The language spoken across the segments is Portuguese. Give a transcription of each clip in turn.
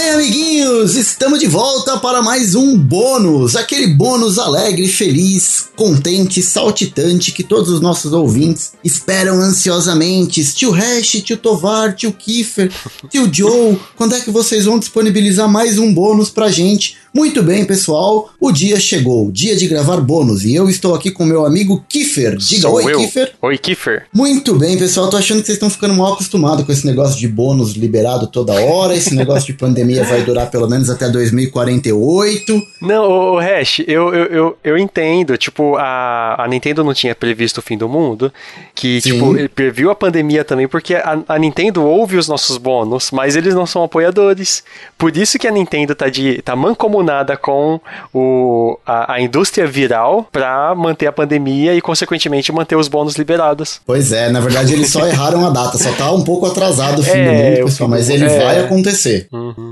bem, amiguinhos? Estamos de volta para mais um bônus. Aquele bônus alegre, feliz, contente, saltitante que todos os nossos ouvintes esperam ansiosamente. Tio Hash, tio Tovar, tio Kiefer, tio Joe, quando é que vocês vão disponibilizar mais um bônus pra gente? Muito bem, pessoal, o dia chegou, dia de gravar bônus, e eu estou aqui com meu amigo Kiefer. Diga Sou oi, eu. Kiefer. Oi, Kiefer. Muito bem, pessoal, tô achando que vocês estão ficando mal acostumados com esse negócio de bônus liberado toda hora, esse negócio de pandemia vai durar pelo menos até 2048. Não, o Hash, eu, eu, eu, eu entendo, tipo, a, a Nintendo não tinha previsto o fim do mundo, que, Sim. tipo, ele previu a pandemia também, porque a, a Nintendo ouve os nossos bônus, mas eles não são apoiadores. Por isso que a Nintendo tá, de, tá mancomunada com o, a, a indústria viral pra manter a pandemia e, consequentemente, manter os bônus liberados. Pois é, na verdade eles só erraram a data, só tá um pouco atrasado o fim É, do mundo, pessoal, mas ele é. vai acontecer.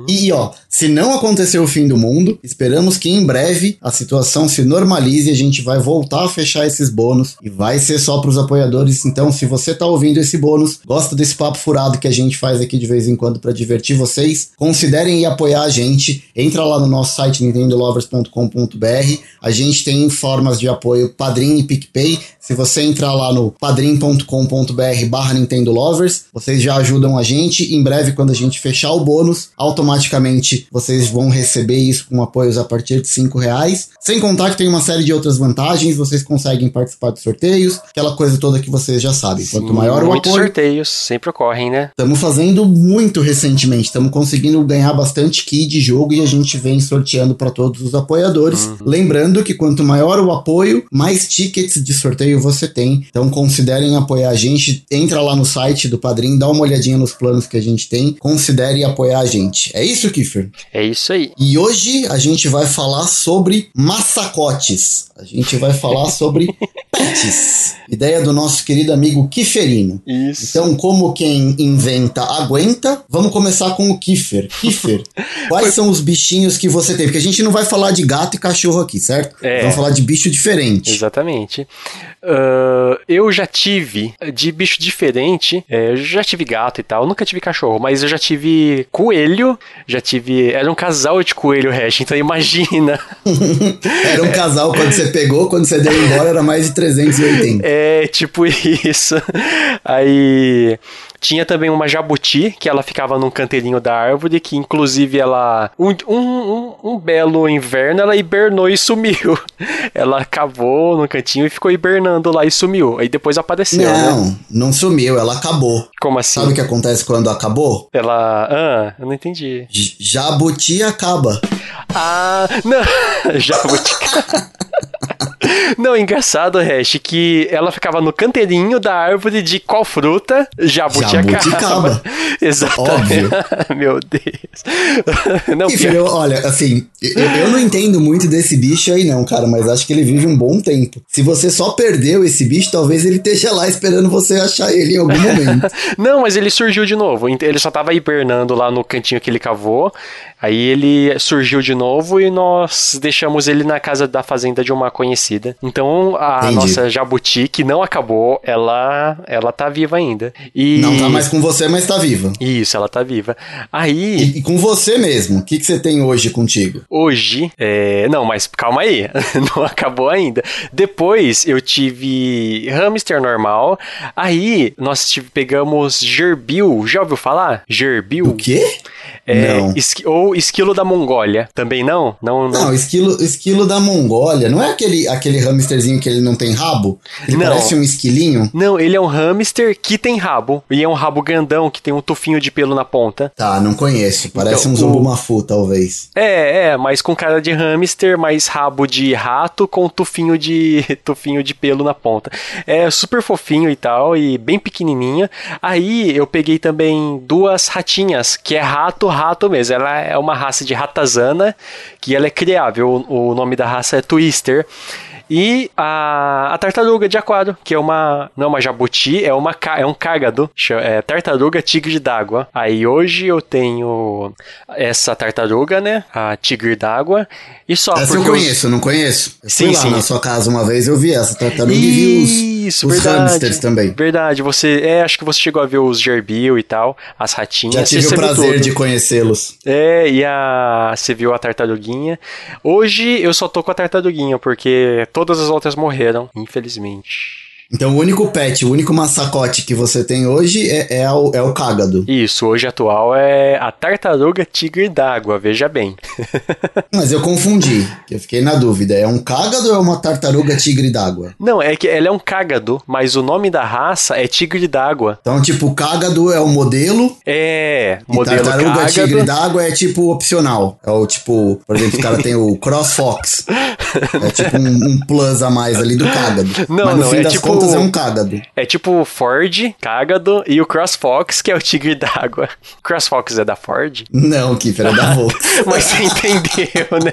E ó, se não acontecer o fim do mundo, esperamos que em breve a situação se normalize e a gente vai voltar a fechar esses bônus e vai ser só pros apoiadores. Então, se você tá ouvindo esse bônus, gosta desse papo furado que a gente faz aqui de vez em quando pra divertir vocês, considerem ir apoiar a gente. Entra lá no nosso site nintendolovers.com.br. A gente tem formas de apoio Padrim e PicPay. Se você entrar lá no padrim.com.br barra Nintendo Lovers, vocês já ajudam a gente. Em breve, quando a gente fechar o bônus, automaticamente vocês vão receber isso com apoios a partir de 5 reais. Sem contar que tem uma série de outras vantagens, vocês conseguem participar de sorteios, aquela coisa toda que vocês já sabem. Quanto maior o apoio, sorteios sempre ocorrem, né? Estamos fazendo muito recentemente, estamos conseguindo ganhar bastante key de jogo e a gente vem sorteando para todos os apoiadores. Lembrando que quanto maior o apoio, mais tickets de sorteio você tem. Então considerem apoiar a gente, entra lá no site do Padrim, dá uma olhadinha nos planos que a gente tem, considere apoiar a gente. É isso, Kiffer? É isso aí. E hoje a gente vai falar sobre massacotes. A gente vai falar sobre pets. Ideia do nosso querido amigo Kiferino. Isso. Então, como quem inventa aguenta, vamos começar com o Kiffer. Kiffer, quais são os bichinhos que você tem? Porque a gente não vai falar de gato e cachorro aqui, certo? É. Vamos falar de bicho diferente. Exatamente. Ah, eu já tive de bicho diferente, é, eu já tive gato e tal, nunca tive cachorro, mas eu já tive coelho, já tive. Era um casal de coelho hash, então imagina. Era um casal quando você pegou, quando você deu embora era mais de 380. É, tipo isso. Aí. Tinha também uma jabuti, que ela ficava num canteirinho da árvore, que inclusive ela. Um, um, um, um belo inverno ela hibernou e sumiu. Ela cavou no cantinho e ficou hibernando lá e sumiu. Aí depois apareceu, né? Não, não sumiu, ela acabou. Como assim? Sabe o que acontece quando acabou? Ela. Ah, eu não entendi. J- Jabuti acaba. Ah, não. Jabuticaba. Não, engraçado, Hash, que ela ficava no canteirinho da árvore de qual fruta? Jabuticaba. Jabuticaba. Exatamente. Meu Deus. Não, Kiffer, eu- olha, assim, eu, eu não entendo muito desse bicho aí não, cara, mas acho que ele vive um bom tempo. Se você só perdeu esse bicho, talvez ele esteja lá esperando você achar ele em algum momento. Não, mas ele surgiu de novo. Ele só tava hibernando lá no cantinho que ele cavou. Aí ele surgiu de novo e nós deixamos ele na casa da fazenda de uma conhecida. Então a Entendi. nossa jabuti, que não acabou, ela ela tá viva ainda. E Não tá mais com você, mas tá viva. Isso, ela tá viva. Aí E, e com você mesmo, o que, que você tem hoje contigo? Hoje, é... não, mas calma aí, não acabou ainda. Depois eu tive hamster normal. Aí nós tive, pegamos gerbil. Já ouviu falar? Gerbil? O quê? É, esqui- ou esquilo da Mongólia. Também não? Não, não. Não, esquilo, esquilo da Mongólia, não é aquele, aquele hamsterzinho que ele não tem rabo? Ele Não. parece um esquilinho? Não, ele é um hamster que tem rabo. E é um rabo grandão que tem um tufinho de pelo na ponta. Tá, não conheço. Parece Então, um zumbumafu, talvez. É, é, mas com cara de hamster, mais rabo de rato com tufinho de tufinho de pelo na ponta. É super fofinho e tal, e bem pequenininha. Aí eu peguei também duas ratinhas, que é rato, rato mesmo. Ela é uma raça de ratazana, que ela é criável. O, o nome da raça é Twister. E a, a tartaruga de aquário, que é uma. Não é uma jabuti, é, uma, é um cágado. É tartaruga tigre d'água. Aí hoje eu tenho essa tartaruga, né? A tigre d'água. E só Essa eu porque os- conheço, não conheço? Eu Sim, fui lá sim. na sua casa uma vez, eu vi essa tartaruga e vi os, Isso, os verdade. hamsters também. Verdade, você. É, acho que você chegou a ver os gerbil e tal, as ratinhas. Já tive você o prazer de conhecê-los. É, e a. Você viu a tartaruguinha. Hoje eu só tô com a tartaruguinha, porque todas as outras morreram, infelizmente. Então o único pet, o único massacote que você tem hoje é, é, o, é o cágado. Isso, hoje atual é a tartaruga tigre d'água, veja bem. Mas eu confundi, eu fiquei na dúvida. É um cágado ou é uma tartaruga tigre d'água? Não, é que ela é um cágado, mas o nome da raça é tigre d'água. Então, tipo, cágado é o modelo É, e modelo tartaruga cágado. tigre d'água é tipo opcional. É o tipo, por exemplo, os caras têm o Cross Fox. É tipo um, um plus a mais ali do cágado. Não, Mas não, é tipo- contas é um cágado. É tipo o Ford, cágado, e o CrossFox, que é o tigre d'água. CrossFox é da Ford? Não, Kiffer, é da Volks. Mas você entendeu, né?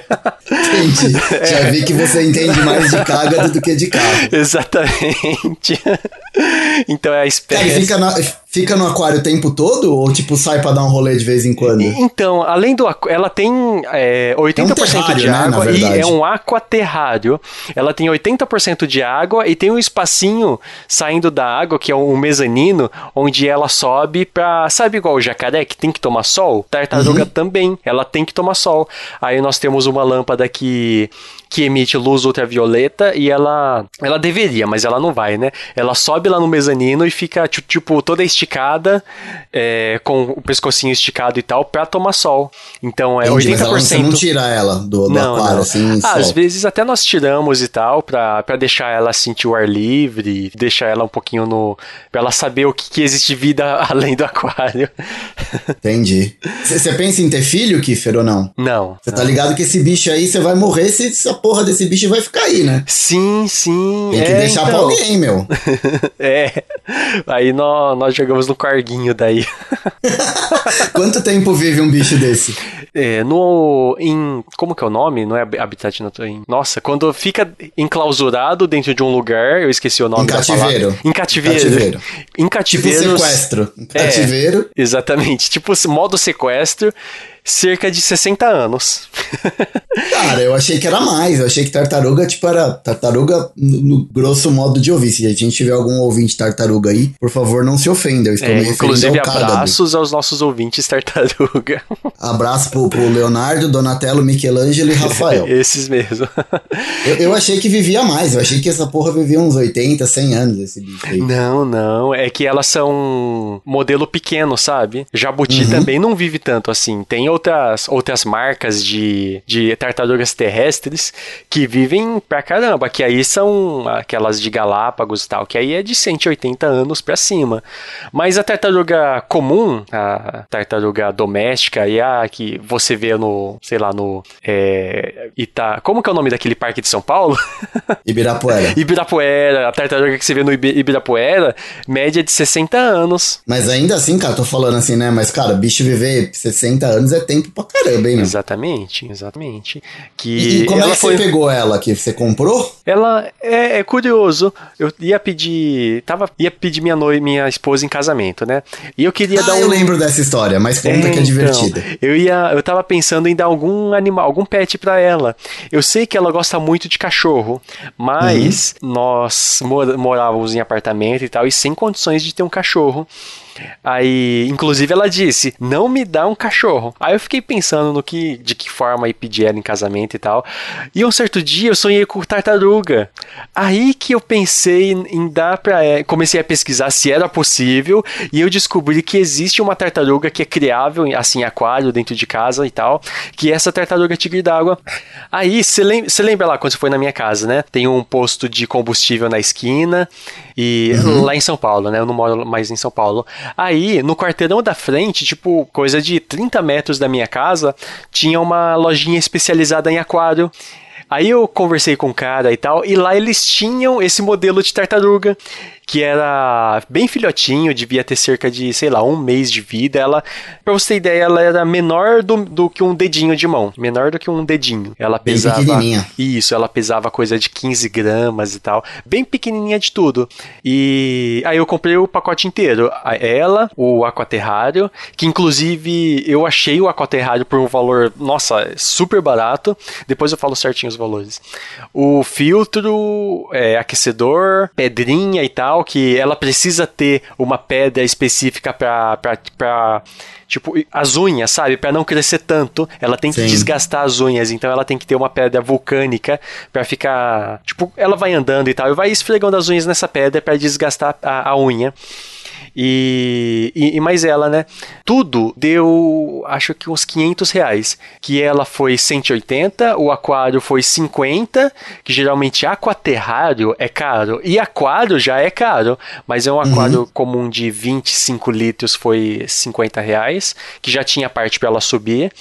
Entendi. Já vi que você entende mais de cágado do que de carro. Exatamente. Então é a Cara, espécie. fica, na- fica no aquário o tempo todo? Ou tipo, sai pra dar um rolê de vez em quando? Então, além do aqu- ela tem é, 80% terrário, de né, água e verdade. é um aquaterrário. Ela tem 80% de água e tem um espacinho saindo da água, que é um mezanino, onde ela sobe pra. Sabe igual o jacaré que tem que tomar sol? Tartaruga Uhum. também, ela tem que tomar sol. Aí nós temos uma lâmpada que que emite luz ultravioleta e ela ela deveria, mas ela não vai, né? Ela sobe lá no mezanino e fica ti- tipo toda esticada, é, com o pescocinho esticado e tal, pra tomar sol. Então é Entendi, mas 80%. ela, você não tira ela do, do Não, aquário, não. assim, Ah, Às vezes até nós tiramos e tal, pra, pra deixar ela sentir o ar livre, deixar ela um pouquinho no. pra ela saber o que, que existe vida além do aquário. Entendi. Você pensa em ter filho, Kiffer, ou não? Não. Você tá ligado que esse bicho aí, você vai morrer se essa porra desse bicho vai ficar aí, né? Sim, sim. Tem que é, deixar pra então. alguém, meu. É. Aí nós, nós jogamos no carguinho daí. Quanto tempo vive um bicho desse? É, no. Em. Como que é o nome? Não é habitat natural. em- Nossa, quando fica enclausurado dentro de um lugar, eu esqueci o nome Em cativeiro. Em cativeiro. Cativeiro. Em Tipo cativeiro. sequestro. Um É. Cativeiro. Exatamente. Tipo modo sequestro, cerca de 60 anos. Cara, eu achei que era mais. Eu achei que tartaruga, tipo, era tartaruga no, no grosso modo de ouvir. Se a gente tiver algum ouvinte tartaruga aí, por favor, não se ofenda. Eu estou É, me inclusive, ao abraços aos nossos ouvintes tartaruga. Abraço pro, pro Leonardo, Donatello, Michelangelo e Rafael. Esses mesmo. Eu, eu achei que vivia mais. Eu achei que essa porra vivia uns 80, 100 anos, esse bicho aí. Não, não. É que elas são modelo pequeno, sabe? Jabuti Uhum. também não vive tanto assim. Tem outras, outras marcas de, de tartarugas terrestres que vivem pra caramba. Que aí são aquelas de Galápagos e tal. Que aí é de 180 anos pra cima. Mas a tartaruga comum, a tartaruga doméstica e a que você vê no, sei lá, no. É, Ita... Como que é o nome daquele parque de São Paulo? Ibirapuera. Ibirapuera, a tartaruga que você vê no Ibi- Ibirapuera, média de 60 anos. Mas ainda assim, cara, tô falando assim, né? Mas, cara, bicho viver 60 anos é tempo pra caramba, hein, meu? Exatamente, exatamente. Que E, e como é ela que foi. você pegou ela aqui? Você comprou? Ela é, é curioso. Eu ia pedir. Tava, ia pedir minha noiva, minha esposa em casamento, né? E eu queria ah, dar um. eu lembro dessa história, mas conta que é então, divertida. eu ia, eu tava pensando em dar algum animal, algum pet pra ela. Eu sei que ela gosta muito de cachorro, mas Uhum. nós mor- morávamos em apartamento e tal e sem condições de ter um cachorro. Aí, inclusive, ela disse: "Não me dá um cachorro". Aí eu fiquei pensando no que, de que forma ir pedir ela em casamento e tal. E um certo dia eu sonhei com tartaruga. Aí que eu pensei em, dar pra ela, comecei a pesquisar se era possível e eu descobri que existe uma tartaruga que é criável assim em aquário dentro de casa e tal, que é essa tartaruga tigre d'água. Aí, você lembra, lembra lá quando você foi na minha casa, né? Tem um posto de combustível na esquina e lá em São Paulo, né? Eu não moro mais em São Paulo. Aí, no quarteirão da frente, tipo, coisa de 30 metros da minha casa, tinha uma lojinha especializada em aquário. Aí eu conversei com o cara e tal, e lá eles tinham esse modelo de tartaruga, que era bem filhotinho, devia ter cerca de, sei lá, um mês de vida. Ela, pra você ter ideia, ela era menor do, do que um dedinho de mão. Menor do que um dedinho. Ela Bem pesava. pequenininha. Isso, ela pesava coisa de 15 gramas e tal. Bem pequenininha de tudo. E aí eu comprei o pacote inteiro. Ela, o aquaterrário, que inclusive eu achei o aquaterrário por um valor, nossa, super barato. Depois eu falo certinho os os valores. O filtro, é, aquecedor, pedrinha e tal, que ela precisa ter uma pedra específica para tipo, as unhas, sabe? Para não crescer tanto, ela tem que Sim. desgastar as unhas, então ela tem que ter uma pedra vulcânica para ficar, tipo, ela vai andando e tal, e vai esfregando as unhas nessa pedra para desgastar a, a unha. E, e, e, mais ela, né? Tudo deu, acho que uns 500 reais. Que ela foi 180, o aquário foi 50, que geralmente aquaterrário é caro. E aquário já é caro, mas é um aquário uhum. comum de 25 litros, foi 50 reais, que já tinha parte para ela subir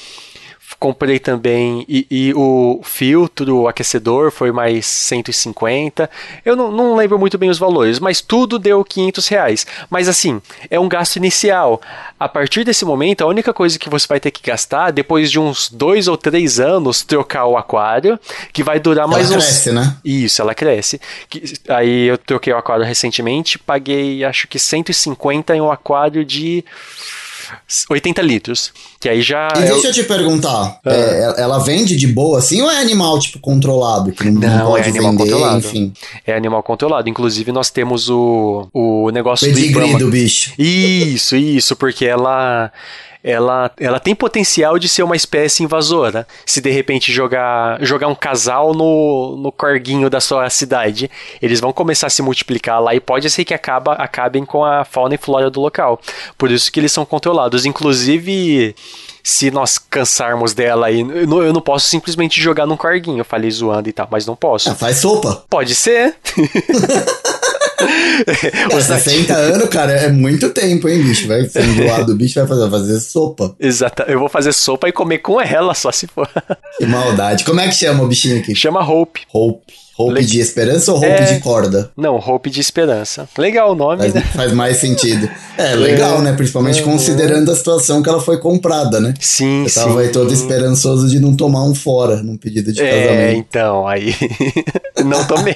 comprei também e, e, o filtro, o aquecedor foi mais 150. Eu não, não, lembro muito bem os valores, mas tudo deu 500 reais. Mas assim, é um gasto inicial. A partir desse momento, a única coisa que você vai ter que gastar, depois de uns dois ou três anos, trocar o aquário, que vai durar mais ela uns... cresce, né? Isso, ela cresce. Aí eu troquei o aquário recentemente, paguei acho que 150 em um aquário de 80 litros. Que aí já. E é deixa eu te perguntar: ah. é, ela vende de boa assim ou é animal, tipo, controlado? Que não, não, é animal vender, controlado. enfim. É animal controlado. Inclusive, nós temos o, o negócio Pedigree do do bicho. Isso, isso, porque ela ela, ela tem potencial de ser uma espécie invasora. Se de repente jogar, jogar um casal no, no corguinho da sua cidade, eles vão começar a se multiplicar lá e pode ser que acaba, acabem com a fauna e flora do local. Por isso que eles são controlados. Inclusive, se nós cansarmos dela aí, eu não posso simplesmente jogar num corguinho. Eu falei zoando e tal, mas não posso. Ah, faz sopa. Pode ser. É, 60 anos, cara, é muito tempo, hein, bicho? Vai ser enjoado do bicho, vai fazer, fazer sopa. Exato, eu vou fazer sopa e comer com ela, só se for. Que maldade. Como é que chama o bichinho aqui? Chama Hope. Hope. Hope Le... de esperança ou Hope é... de corda? Não, Hope de esperança. Legal o nome, faz, né? Faz mais sentido. É, legal, é... né? Principalmente é... considerando a situação que ela foi comprada, né? Sim, sim. tava aí todo esperançoso de não tomar um fora num pedido de é, casamento. É, então, aí não tomei.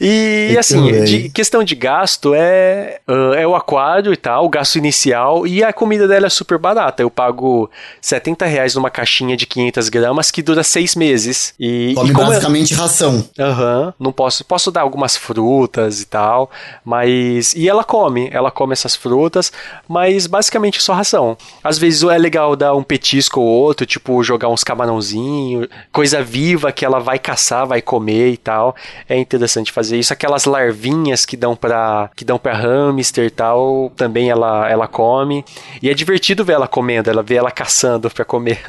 e Muito assim, de, questão de gasto é, uh, é o aquário e tal, o gasto inicial, e a comida dela é super barata. Eu pago 70 reais numa caixinha de 500 gramas que dura seis meses. E, Come e basicamente ração. Aham, uhum, não posso. Posso dar algumas frutas e tal, mas. E ela come, ela come essas frutas, mas basicamente só ração. Às vezes é legal dar um petisco ou outro, tipo jogar uns camarãozinhos, coisa viva que ela vai caçar, vai comer e tal. É interessante fazer isso. Aquelas larvinhas que dão pra, que dão pra hamster e tal, também ela, ela come. E é divertido ver ela comendo, ela ver ela caçando pra comer.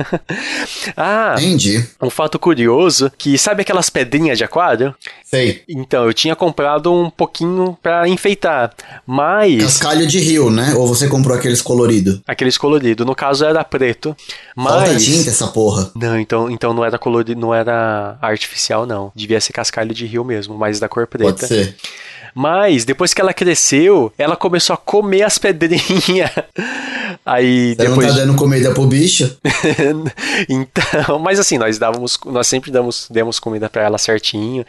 ah, Entendi. um fato curioso que sabe aquelas pedrinhas de aquário? Sei. Então, eu tinha comprado um pouquinho para enfeitar, mas... Cascalho de rio, né? Ou você comprou aqueles colorido? Aqueles colorido. No caso era preto, mas... Falta tinta essa porra. Não, então, então não era colorido, não era artificial, não. Devia ser cascalho de rio mesmo, mas da cor preta. Pode ser. Mas depois que ela cresceu, ela começou a comer as pedrinhas. Aí Você depois. Não tá dando comida pro bicho? então, mas assim, nós dávamos, nós sempre damos, demos comida para ela certinho.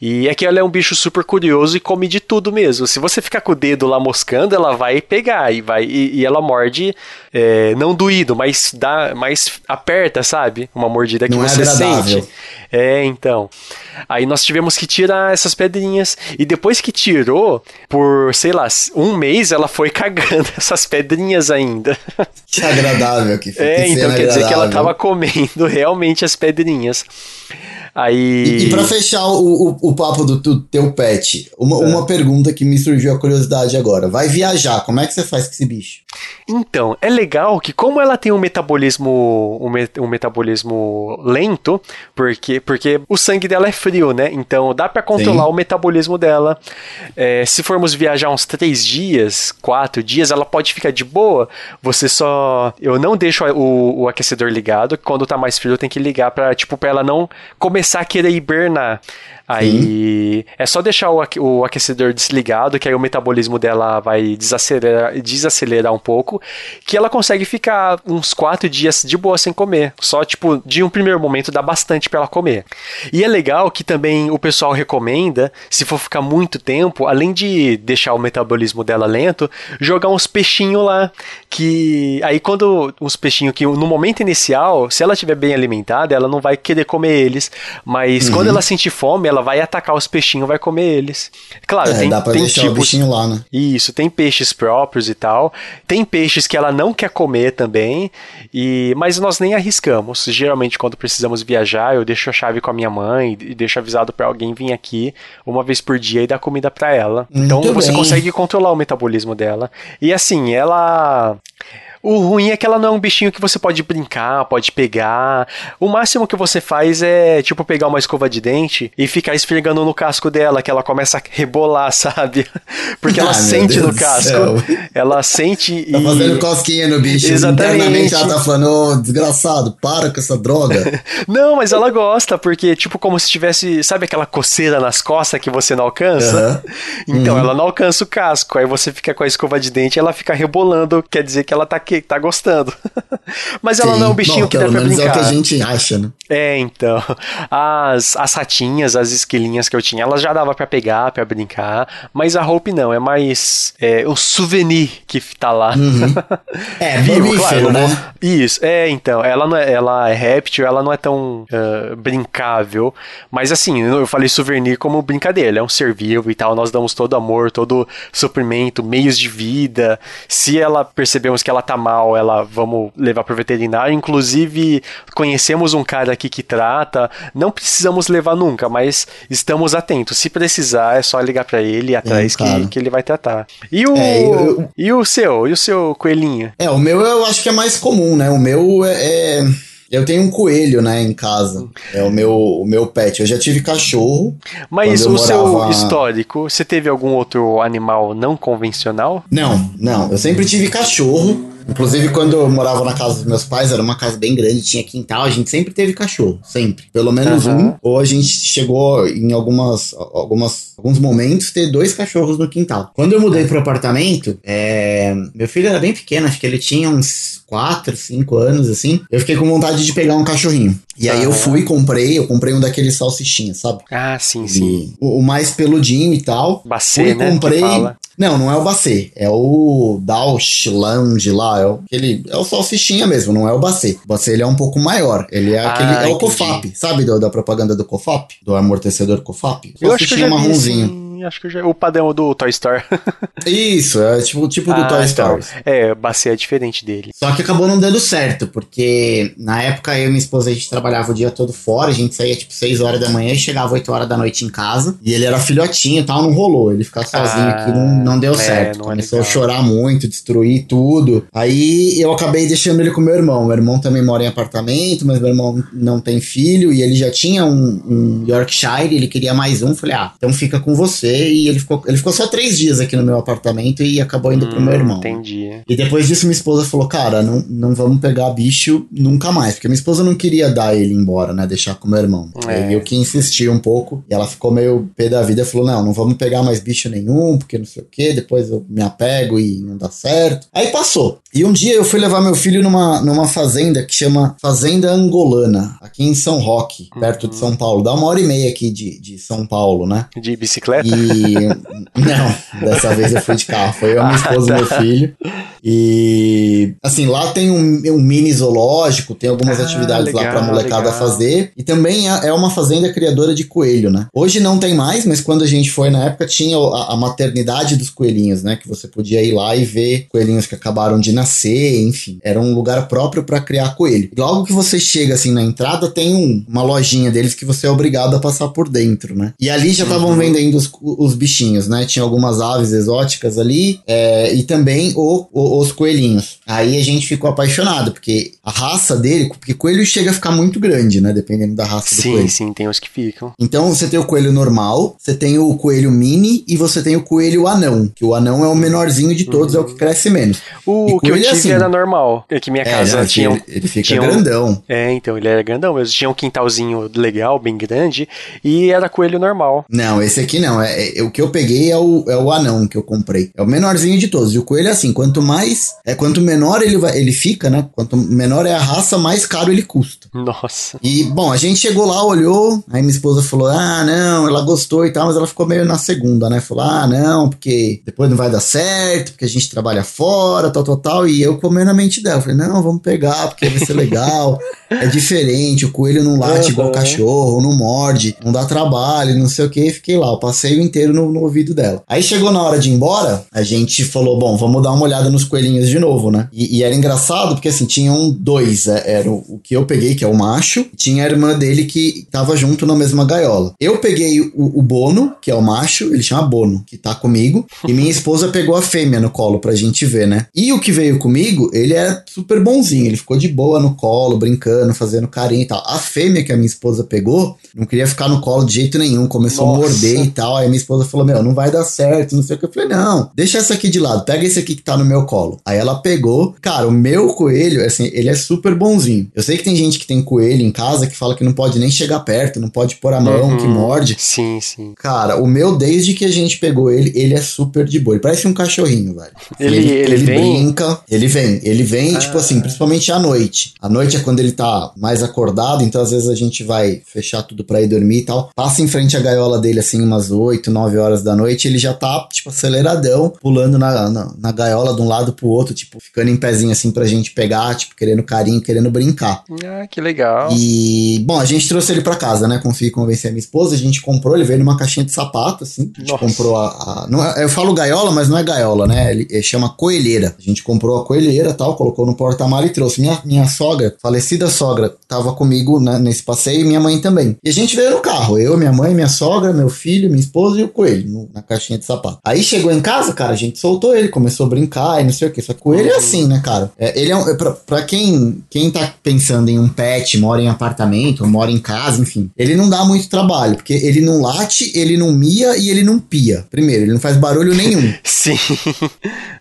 E é que ela é um bicho super curioso e come de tudo mesmo. Se você ficar com o dedo lá moscando, ela vai pegar e vai e, e ela morde é, não doído, mas dá, mais aperta, sabe? Uma mordida que não é você é sente. É, então. Aí nós tivemos que tirar essas pedrinhas e depois que tirou, por, sei lá, um mês ela foi cagando essas pedrinhas ainda. Que agradável que foi. É, então quer dizer que ela tava comendo realmente as pedrinhas. Aí... E, e para fechar o, o, o, papo do, do teu pet, uma, é. uma pergunta que me surgiu a curiosidade agora. Vai viajar, como é que você faz com esse bicho? Então, é legal que como ela tem um metabolismo um, me, um metabolismo lento, porque, porque o sangue dela é frio, né? Então dá para controlar Sim. o metabolismo dela. É, se formos viajar uns três dias, quatro dias, ela pode ficar de boa. Você só... Eu não deixo o, o aquecedor ligado, quando tá mais frio tem que ligar para tipo, pra ela não começar começar a querer hibernar. Aí é só deixar o, o aquecedor desligado, que aí o metabolismo dela vai desacelerar, desacelerar um pouco que ela consegue ficar uns quatro dias de boa sem comer. Só, tipo, de um primeiro momento dá bastante para ela comer. E é legal que também o pessoal recomenda, se for ficar muito tempo, além de deixar o metabolismo dela lento, jogar uns peixinhos lá. Que aí quando uns peixinhos que no momento inicial, se ela estiver bem alimentada, ela não vai querer comer eles. Mas uhum. quando ela sentir fome, ela vai atacar os peixinhos, vai comer eles. Claro, é, tem, dá pra tem deixar tipos, o bichinho lá, né? Isso, tem peixes próprios e tal. Tem peixes que ela não quer comer também. E mas nós nem arriscamos. Geralmente quando precisamos viajar, eu deixo a chave com a minha mãe e deixo avisado para alguém vir aqui uma vez por dia e dar comida para ela. Muito então você bem. consegue controlar o metabolismo dela. E assim, ela o ruim é que ela não é um bichinho que você pode brincar, pode pegar. O máximo que você faz é, tipo, pegar uma escova de dente e ficar esfregando no casco dela, que ela começa a rebolar, sabe? Porque ela ah, sente no casco. Ela sente tá e. Tá fazendo cosquinha no bicho. Exatamente. Internamente ela tá falando, ô, oh, desgraçado, para com essa droga. não, mas ela gosta, porque, tipo, como se tivesse, sabe aquela coceira nas costas que você não alcança? Uhum. Então, uhum. ela não alcança o casco. Aí você fica com a escova de dente e ela fica rebolando, quer dizer que ela tá que tá gostando. Mas ela Sim. não é um bichinho Bom, que dá pra brincar. é o que a gente acha, né? É, então. As, as ratinhas, as esquilinhas que eu tinha, elas já dava para pegar, para brincar. Mas a Hope não, é mais é, o souvenir que tá lá. Uhum. É, vivo, claro, né? Isso, é, então. Ela, não é, ela é réptil, ela não é tão uh, brincável. Mas assim, eu falei souvenir como brincadeira. É um ser vivo e tal. Nós damos todo amor, todo suprimento, meios de vida. Se ela percebemos que ela tá mal, ela vamos levar pro veterinário. Inclusive, conhecemos um cara aqui que trata. Não precisamos levar nunca, mas estamos atentos. Se precisar, é só ligar para ele atrás é, que, que ele vai tratar. E o, é, eu... e o seu? E o seu coelhinho? É, o meu eu acho que é mais comum, né? O meu é... é eu tenho um coelho, né, em casa. É o meu, o meu pet. Eu já tive cachorro. Mas o morava... seu histórico, você teve algum outro animal não convencional? Não, não. Eu sempre tive cachorro. Inclusive, quando eu morava na casa dos meus pais, era uma casa bem grande, tinha quintal, a gente sempre teve cachorro, sempre. Pelo menos uhum. um. Ou a gente chegou em algumas, algumas, alguns momentos ter dois cachorros no quintal. Quando eu mudei pro apartamento, é... meu filho era bem pequeno, acho que ele tinha uns 4, 5 anos, assim. Eu fiquei com vontade de pegar um cachorrinho. E aí eu fui, comprei, eu comprei um daqueles salsichinhas, sabe? Ah, sim, sim. O, o, mais peludinho e tal. Bacê, fui, né? comprei. Não, não é o Bacê. É o Lounge lá. É o, aquele, é o salsichinha mesmo, não é o Bacê. O Bacê ele é um pouco maior. Ele é aquele. Ah, é o Cofap, sabe do, da propaganda do Cofap? Do amortecedor Cofap? Eu acho que acho que já, o padrão do Toy Story. Isso, é tipo, tipo do ah, Toy então, Story. É, Bacia é diferente dele. Só que acabou não dando certo, porque na época eu e minha esposa a gente trabalhava o dia todo fora, a gente saía tipo 6 horas da manhã e chegava 8 horas da noite em casa. E ele era filhotinho e tal, não rolou. Ele ficar sozinho ah, aqui não, não deu é, certo. Não é Começou é a chorar muito, destruir tudo. Aí eu acabei deixando ele com meu irmão. Meu irmão também mora em apartamento, mas meu irmão não tem filho e ele já tinha um, um Yorkshire, ele queria mais um. Falei, ah, então fica com você e ele ficou, ele ficou só três dias aqui no meu apartamento e acabou indo hum, pro meu irmão. Entendi. E depois disso minha esposa falou, cara, não, não vamos pegar bicho nunca mais, porque minha esposa não queria dar ele embora, né, deixar com meu irmão. É. Eu que insisti um pouco e ela ficou meio pé da vida, falou, não, não vamos pegar mais bicho nenhum, porque não sei o que, depois eu me apego e não dá certo. Aí passou. E um dia eu fui levar meu filho numa, numa fazenda que chama Fazenda Angolana, aqui em São Roque, perto uhum. de São Paulo. Dá uma hora e meia aqui de, de São Paulo, né? De bicicleta? E não, dessa vez eu fui de carro. Foi eu, minha ah, esposa e meu tá. filho. E assim, lá tem um, um mini zoológico, tem algumas ah, atividades legal, lá pra molecada legal. fazer. E também é, é uma fazenda criadora de coelho, né? Hoje não tem mais, mas quando a gente foi na época tinha a, a maternidade dos coelhinhos, né? Que você podia ir lá e ver coelhinhos que acabaram de nascer, enfim. Era um lugar próprio para criar coelho. E logo que você chega assim na entrada, tem um, uma lojinha deles que você é obrigado a passar por dentro, né? E ali já estavam uhum. vendendo os, os bichinhos, né? Tinha algumas aves exóticas ali é, e também o, o, os coelhinhos. Aí a gente ficou apaixonado, porque a raça dele, porque coelho chega a ficar muito grande, né? Dependendo da raça sim, do coelho. Sim, sim, tem os que ficam. Então você tem o coelho normal, você tem o coelho mini e você tem o coelho anão, que o anão é o menorzinho de todos, uhum. é o que cresce menos. O que que eu tive assim, era normal. É que minha é, casa tinha. Ele, ele fica tinha grandão. Um, é, então, ele era grandão mesmo. Tinha um quintalzinho legal, bem grande, e era coelho normal. Não, esse aqui não. É, é, o que eu peguei é o, é o anão que eu comprei. É o menorzinho de todos. E o coelho é assim: quanto mais. É, quanto menor ele, vai, ele fica, né? Quanto menor é a raça, mais caro ele custa. Nossa. E, bom, a gente chegou lá, olhou, aí minha esposa falou: ah, não, ela gostou e tal, mas ela ficou meio na segunda, né? Falou: ah, não, porque depois não vai dar certo, porque a gente trabalha fora, tal, tal, tal. E eu comendo na mente dela. Falei: não, vamos pegar, porque vai ser legal. é diferente, o coelho não late uhum. igual cachorro, não morde, não dá trabalho, não sei o que. Fiquei lá, o passeio inteiro no, no, ouvido dela. Aí chegou na hora de ir embora, a gente falou: bom, vamos dar uma olhada nos coelhinhos de novo, né? E, e era engraçado porque assim, tinham dois. É, era o, o, que eu peguei, que é o macho, tinha a irmã dele que tava junto na mesma gaiola. Eu peguei o, o Bono, que é o macho, ele chama Bono, que tá comigo, e minha esposa pegou a fêmea no colo pra gente ver, né? E o que veio comigo, ele é super bonzinho, ele ficou de boa no colo, brincando, fazendo carinho e tal. A fêmea que a minha esposa pegou, não queria ficar no colo de jeito nenhum, começou Nossa. a morder e tal. Aí minha esposa falou: Meu, não vai dar certo, não sei o que. Eu falei: Não, deixa essa aqui de lado, pega esse aqui que tá no meu colo. Aí ela pegou, cara, o meu coelho, assim, ele é super bonzinho. Eu sei que tem gente que tem coelho em casa que fala que não pode nem chegar perto, não pode pôr a mão, uhum. que morde. Sim, sim. Cara, o meu, desde que a gente pegou ele, ele é super de boa. Ele parece um cachorrinho, velho. Ele, ele, ele, ele brinca, ele vem. Ele vem, ah. tipo assim, principalmente à noite. À noite é quando ele tá mais acordado, então às vezes a gente vai fechar tudo pra ir dormir e tal. Passa em frente à gaiola dele, assim, umas 8, 9 horas da noite, ele já tá, tipo, aceleradão, pulando na, na, na gaiola de um lado pro outro, tipo, ficando em pezinho assim pra gente pegar, tipo, querendo carinho, querendo brincar. Ah, que legal. E, bom, a gente trouxe ele pra casa, né? Consegui convencer a minha esposa, a gente comprou, ele veio numa caixinha de sapato, assim. A gente Nossa. comprou a. a não é, eu falo gaiola, mas não é gaiola, né? Ele, ele chama coelheira. A gente comprou a coelheira tal, colocou no porta-mala e trouxe. Minha, minha sogra, falecida sogra, tava comigo né, nesse passeio e minha mãe também. E a gente veio no carro, eu, minha mãe, minha sogra, meu filho, minha esposa e o coelho, no, na caixinha de sapato. Aí chegou em casa, cara, a gente soltou ele, começou a brincar e não sei o que. Só que coelho é assim, né, cara? É, ele é, um, é pra, pra, quem, quem tá pensando em um pet, mora em apartamento, mora em casa, enfim, ele não dá muito trabalho, porque ele não late, ele não mia e ele não pia. Primeiro, ele não faz barulho nenhum. Sim.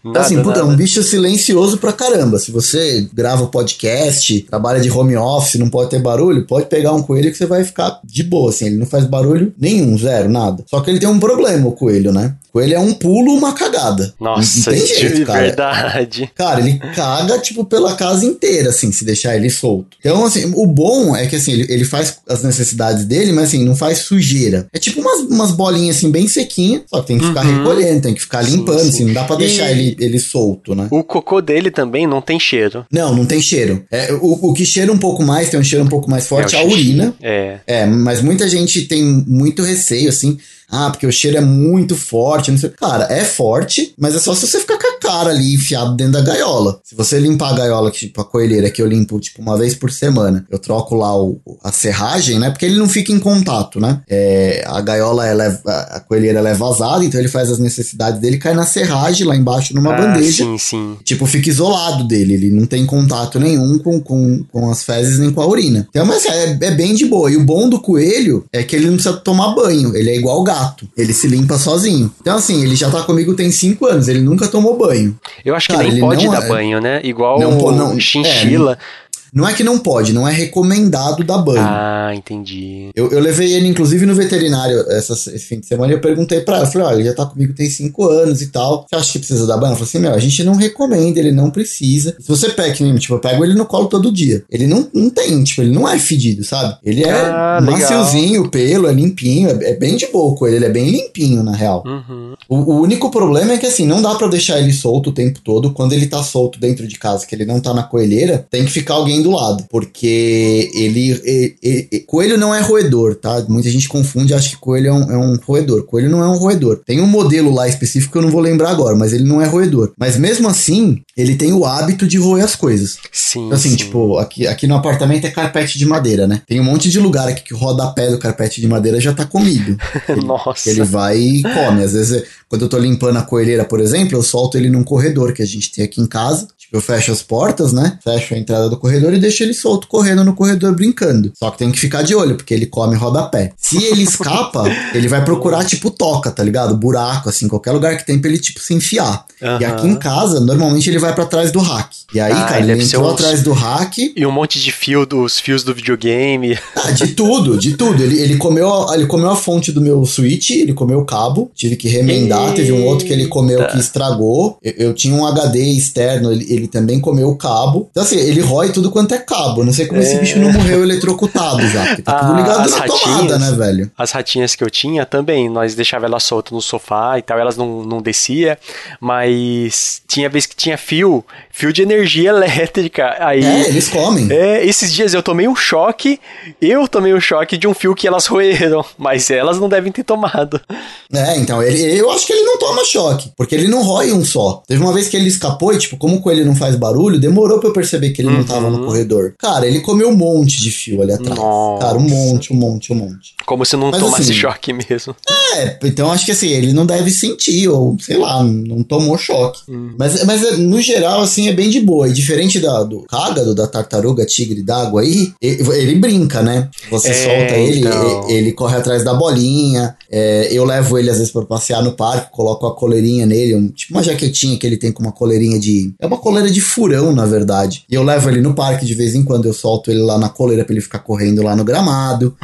então, assim, puta, é um bicho silencioso pra caramba. Se você grava podcast, trabalha de home office, não pode ter barulho, pode pegar um coelho que você vai ficar de boa, assim. Ele não faz barulho nenhum, zero, nada. Só que ele tem um problema, o coelho, né? Coelho é um pulo, uma cagada. Nossa, não tem jeito, cara. verdade. Cara, ele caga, tipo, pela casa inteira, assim, se deixar ele solto. Então, assim, o bom é que, assim, ele, ele faz as necessidades dele, mas, assim, não faz sujeira. É tipo umas, umas bolinhas, assim, bem sequinhas, só que tem que ficar uhum. recolhendo, tem que ficar limpando, sim, sim. assim, não dá pra deixar ele, ele solto, né? O cocô dele também não tem cheiro. Não, não tem cheiro. É, o, o que cheira um pouco mais, tem um cheiro um pouco mais forte, é a urina. É. É, mas muita gente tem muito receio, assim, ah, porque o cheiro é muito forte, não sei. Cara, é forte, mas é só se você ficar com cara ali enfiado dentro da gaiola. Se você limpar a gaiola, tipo a coelheira que eu limpo tipo uma vez por semana, eu troco lá o, a serragem, né? Porque ele não fica em contato, né? É, a gaiola ela é, a coelheira ela é vazada, então ele faz as necessidades dele, cai na serragem lá embaixo numa ah, bandeja. Sim, sim. Tipo, fica isolado dele, ele não tem contato nenhum com, com, com as fezes nem com a urina. Então, mas é, é bem de boa. E o bom do coelho é que ele não precisa tomar banho, ele é igual o gato gato. Ele se limpa sozinho. Então, assim, ele já tá comigo tem 5 anos, ele nunca tomou banho. Eu acho Cara, que nem pode dar é... banho, né? Igual não, não, chinchila. É, não é que não pode, não é recomendado dar banho. Ah, entendi. Eu, eu levei ele, inclusive, no veterinário essa, esse fim de semana e eu perguntei pra ela. Eu falei, olha, ele já tá comigo tem 5 anos e tal. Você acha que precisa dar banho? Ela falou assim, meu, a gente não recomenda, ele não precisa. Se você pega, tipo, eu pego ele no colo todo dia. Ele não, não tem, tipo, ele não é fedido, sabe? Ele é ah, maciozinho, o pelo é limpinho, é, é, bem de boa com ele, ele é bem limpinho, na real. Uhum. O, o, único problema é que, assim, não dá para deixar ele solto o tempo todo. Quando ele tá solto dentro de casa, que ele não tá na coelheira, tem que ficar alguém do lado. Porque ele, ele, ele Coelho não é roedor, tá? Muita gente confunde e acha que coelho é um, é um roedor. Coelho não é um roedor. Tem um modelo lá específico que eu não vou lembrar agora, mas ele não é roedor. Mas mesmo assim, ele tem o hábito de roer as coisas. Sim. Então, assim, sim. tipo, aqui, aqui no apartamento é carpete de madeira, né? Tem um monte de lugar aqui que o rodapé do carpete de madeira já tá comido. Ele, Nossa. Ele vai e come. Às vezes, quando eu tô limpando a coelheira, por exemplo, eu solto ele num corredor que a gente tem aqui em casa Eu fecho as portas, né? Fecho a entrada do corredor e deixo ele solto correndo no corredor brincando. Só que tem que ficar de olho, porque ele come rodapé. Se ele escapa, ele vai procurar, tipo, toca, tá ligado? Buraco, assim, qualquer lugar que tem pra ele, tipo, se enfiar. Uhum. E aqui em casa, normalmente ele vai para trás do rack. E aí, ah, cara, ele entrou uns... atrás do rack. E um monte de fio dos fios do videogame. Ah, de tudo, de tudo. Ele, ele, comeu, ele comeu a fonte do meu Switch, ele comeu o cabo, tive que remendar. Eita. Teve um outro que ele comeu que estragou. Eu, eu tinha um HD externo, ele, ele, também comeu o cabo. Então, assim, ele rói tudo quanto é cabo. Não sei como é. esse bicho não morreu eletrocutado já. Porque tá tudo ligado as na ratinhas, tomada, né, velho? As ratinhas que eu tinha também, nós deixava elas soltas no sofá e tal, elas não, não descia, mas tinha vez que tinha fio, fio de energia elétrica. Aí, é, eles comem. É, esses dias eu tomei um choque, eu tomei um choque de um fio que elas roeram, mas elas não devem ter tomado. É, então, ele, eu acho que ele não toma choque, porque ele não rói um só. Teve uma vez que ele escapou e, tipo, como o coelho não faz barulho, demorou pra eu perceber que ele uhum. não tava no uhum. corredor. Cara, ele comeu um monte de fio ali atrás. Nossa. Cara, um monte, um monte, um monte. Como se não Mas, tomasse assim, choque mesmo. É, então acho que assim, ele não deve sentir, ou sei lá, não tomou choque. Hum. Mas, mas no geral, assim, é bem de boa. E diferente da, do cágado, da tartaruga tigre d'água aí, ele, ele, brinca, né? Você é, solta ele, então... ele, ele, corre atrás da bolinha. É, eu levo ele às vezes para passear no parque, coloco a coleirinha nele, um, tipo uma jaquetinha que ele tem com uma coleirinha de. É uma coleira de furão, na verdade. E eu levo ele no parque de vez em quando, eu solto ele lá na coleira pra ele ficar correndo lá no gramado.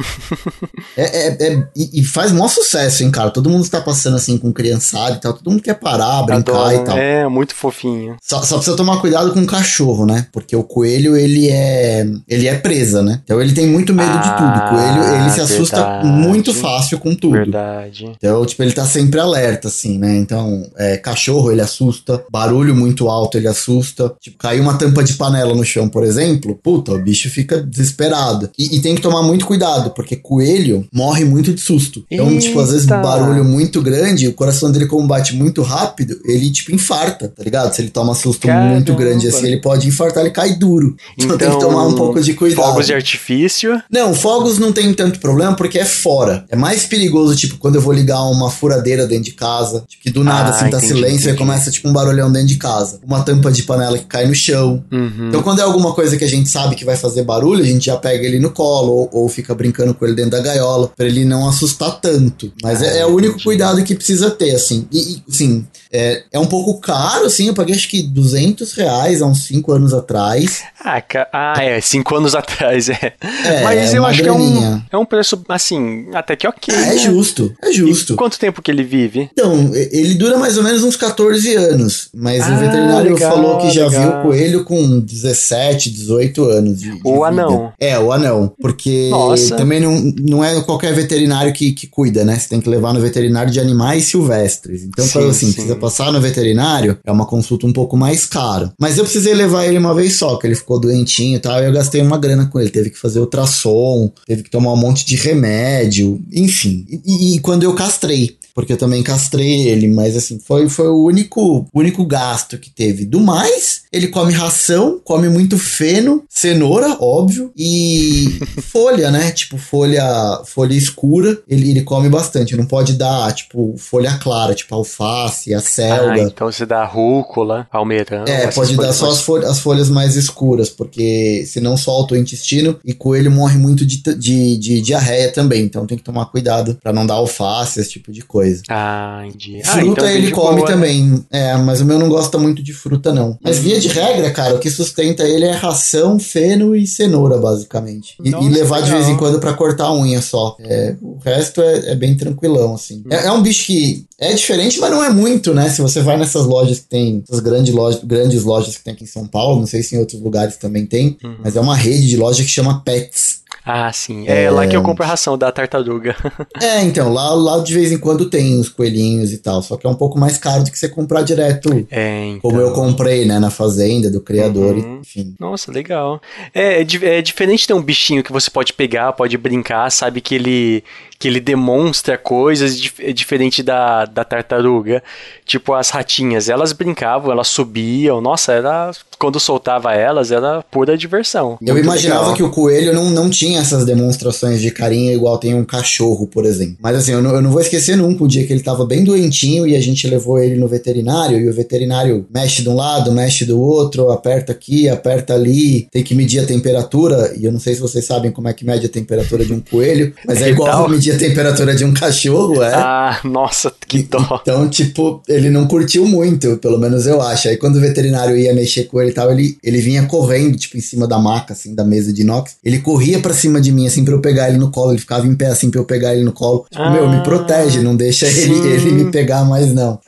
é, é, é e, e, faz maior sucesso, hein, cara? Todo mundo está passando assim com criançada e tal, todo mundo quer parar, brincar Adoro. e tal. É, muito fofinho. Só, só precisa tomar cuidado com o cachorro, né? Porque o coelho, ele é. Ele é presa, né? Então ele tem muito medo ah, de tudo. O coelho, ele se assusta verdade. muito fácil com tudo. Verdade. Então, tipo, ele tá sempre alerta, assim, né? Então, é, cachorro, ele assusta. Barulho muito alto, ele assusta. Tipo, caiu uma tampa de panela no chão, por exemplo. Puta, o bicho fica desesperado. E, e tem que tomar muito cuidado, porque coelho morre muito de susto. Então, Eita. tipo, às vezes barulho muito grande, o coração dele, como bate muito rápido, ele, tipo, infarta, tá ligado? Se ele toma susto Caramba. muito grande assim, ele pode infartar, ele cai duro. Então, então tem que tomar um pouco de cuidado. Fogos de artifício? Não, fogos não tem tanto problema porque é fora. É mais perigoso, tipo, quando eu vou ligar uma furadeira dentro de casa, tipo, que do nada, ah, assim, tá entendi, silêncio entendi. e começa, tipo, um barulhão dentro de casa. Uma tampa de panela que cai no chão. Uhum. Então, quando é alguma coisa que a gente sabe que vai fazer barulho, a gente já pega ele no colo ou, ou fica brincando com ele dentro da gaiola, para ele não assustar tanto. Mas ah, é, é, o único cuidado que precisa ter, assim. E, e sim, é, é um pouco caro, assim, eu paguei acho que 200 reais há uns 5 anos atrás. Ah, ah, é, 5 anos atrás, é. é Mas eu acho graninha. que é um, é um preço, assim, até que ok. É, é né? justo, é justo. E quanto tempo que ele vive? Então, ele dura mais ou menos uns 14 anos, mas ah, o veterinário legal, falou que já legal. viu o coelho com 17, 18 anos de, de O vida. anão. É, o anão, porque Nossa. também não, não é qualquer veterinário que, que cuida, né? Você tem que levar no veterinário de animais silvestres. Então, sim, assim, sim. precisa passar no veterinário, é uma consulta um pouco mais cara. Mas eu precisei levar ele uma vez só, que ele ficou doentinho e tal, e eu gastei uma grana com ele. Teve que fazer ultrassom, teve que tomar um monte de remédio, enfim. E, e quando eu castrei, porque eu também castrei ele, mas assim, foi, foi o único, único gasto que teve. Do mais, ele come ração, come muito feno, cenoura, óbvio, e folha, né? Tipo, folha, folha escura, ele, ele come bastante. Não pode dar, tipo, folha clara, tipo alface, a selga. Ah, então você dá rúcula, almeirão. É, pode dar só as folhas, as folhas mais escuras, porque senão solta o intestino e coelho morre muito de, de, de diarreia também. Então tem que tomar cuidado para não dar alface, esse tipo de coisa. Ah, entendi. Fruta ah, então ele come boa, né? também. Né? É, mas o meu não gosta muito de fruta, não. Mas via de regra, cara, o que sustenta ele é ração, feno e cenoura, basicamente. E, e levar de vez em quando para cortar a unha só. É, o resto é, é bem tranquilão, assim. É, é, um bicho que é diferente, mas não é muito, né? Se você vai nessas lojas que tem, essas grandes lojas, grandes lojas que tem aqui em São Paulo, não sei se em outros lugares também tem, uhum. mas é uma rede de loja que chama Pets. Ah, sim. É, é, lá que eu compro a ração da tartaruga. é, então, lá, lá de vez em quando tem os coelhinhos e tal, só que é um pouco mais caro do que você comprar direto. É, então... Como eu comprei, né, na fazenda do criador, uhum. enfim. Nossa, legal. É, é, é diferente ter um bichinho que você pode pegar, pode brincar, sabe que ele que ele demonstra coisas dif é diferente da, da tartaruga. Tipo, as ratinhas, elas brincavam, elas subiam. Nossa, era. Quando soltava elas, era pura diversão. Eu imaginava legal. que o coelho não, não tinha tem essas demonstrações de carinho igual tem um cachorro, por exemplo. Mas assim, eu não, eu não vou esquecer nunca o dia que ele tava bem doentinho e a gente levou ele no veterinário e o veterinário mexe de um lado, mexe do outro, aperta aqui, aperta ali, tem que medir a temperatura. E eu não sei se vocês sabem como é que mede a temperatura de um coelho, mas é igual medir a temperatura de um cachorro, é. Ah, nossa, que dó. Então, tipo, ele não curtiu muito, pelo menos eu acho. Aí quando o veterinário ia mexer com ele e tal, ele, ele vinha correndo, tipo, em cima da maca, assim, da mesa de inox. Ele corria para cima de mim, assim, pra eu pegar ele no colo. Ele ficava em pé, assim, pra eu pegar ele no colo. Tipo, ah, meu, me protege, não deixa ele, ele me pegar mais, não.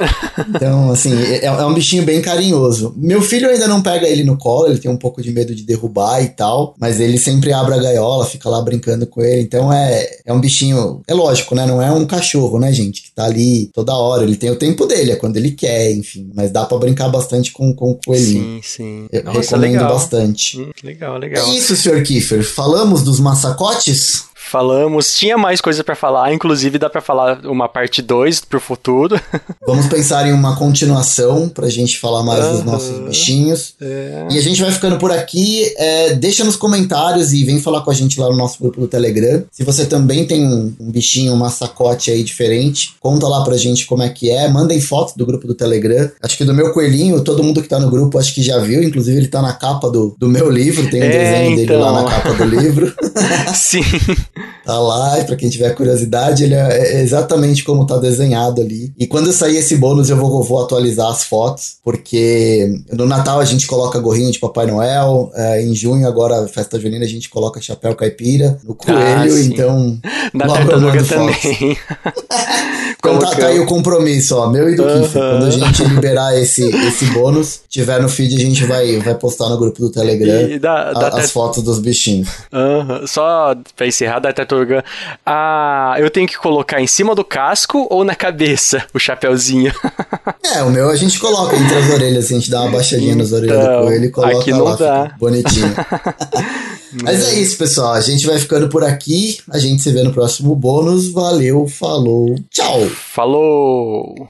Então, assim, é, é um bichinho bem carinhoso. Meu filho ainda não pega ele no colo, ele tem um pouco de medo de derrubar e tal, mas ele sempre abre a gaiola, fica lá brincando com ele. Então é, é um bichinho, é lógico, né? Não é um cachorro, né, gente? Que tá ali toda hora. Ele tem o tempo dele, é quando ele quer, enfim. Mas dá para brincar bastante com, com o coelhinho. Sim, sim. Eu Nossa, recomendo legal. bastante. Hum, legal, legal. É isso, Sr. Kiefer. Falamos dos massacotes? Falamos. Tinha mais coisa para falar, inclusive dá para falar uma parte 2 pro futuro. Vamos pensar em uma continuação pra gente falar mais uhum. dos nossos bichinhos. É. E a gente vai ficando por aqui. É, deixa nos comentários e vem falar com a gente lá no nosso grupo do Telegram. Se você também tem um, um bichinho, um massacote aí diferente, conta lá pra gente como é que é. Mandem fotos do grupo do Telegram. Acho que do meu coelhinho, todo mundo que tá no grupo acho que já viu. Inclusive, ele tá na capa do, do meu livro. Tem um é, desenho então... dele lá na então. capa do livro. Sim. Tá lá, e pra quem tiver curiosidade, ele é, é exatamente como tá desenhado ali. E quando sair esse bônus, eu vou, vou atualizar as fotos, porque no Natal a gente coloca gorrinho de Papai Noel, é, em junho, agora, festa junina, a gente coloca chapéu caipira no coelho, ah, então. Na tartaruga também. então tá, tá, aí o compromisso, ó, meu e do uh -huh. Quando a gente liberar esse, esse bônus, tiver no feed, a gente vai, vai postar no grupo do Telegram da, da a, as fotos dos bichinhos. Só pra encerrar, da tartaruga, ah, eu tenho que colocar em cima do casco ou na cabeça o chapéuzinho? é, o meu a gente coloca entre as orelhas, a gente dá uma baixadinha então, nas orelhas do coelho e coloca aqui não lá, dá. bonitinho. Mas é isso, pessoal. A gente vai ficando por aqui. A gente se vê no próximo bônus. Valeu, falou, tchau. Falou.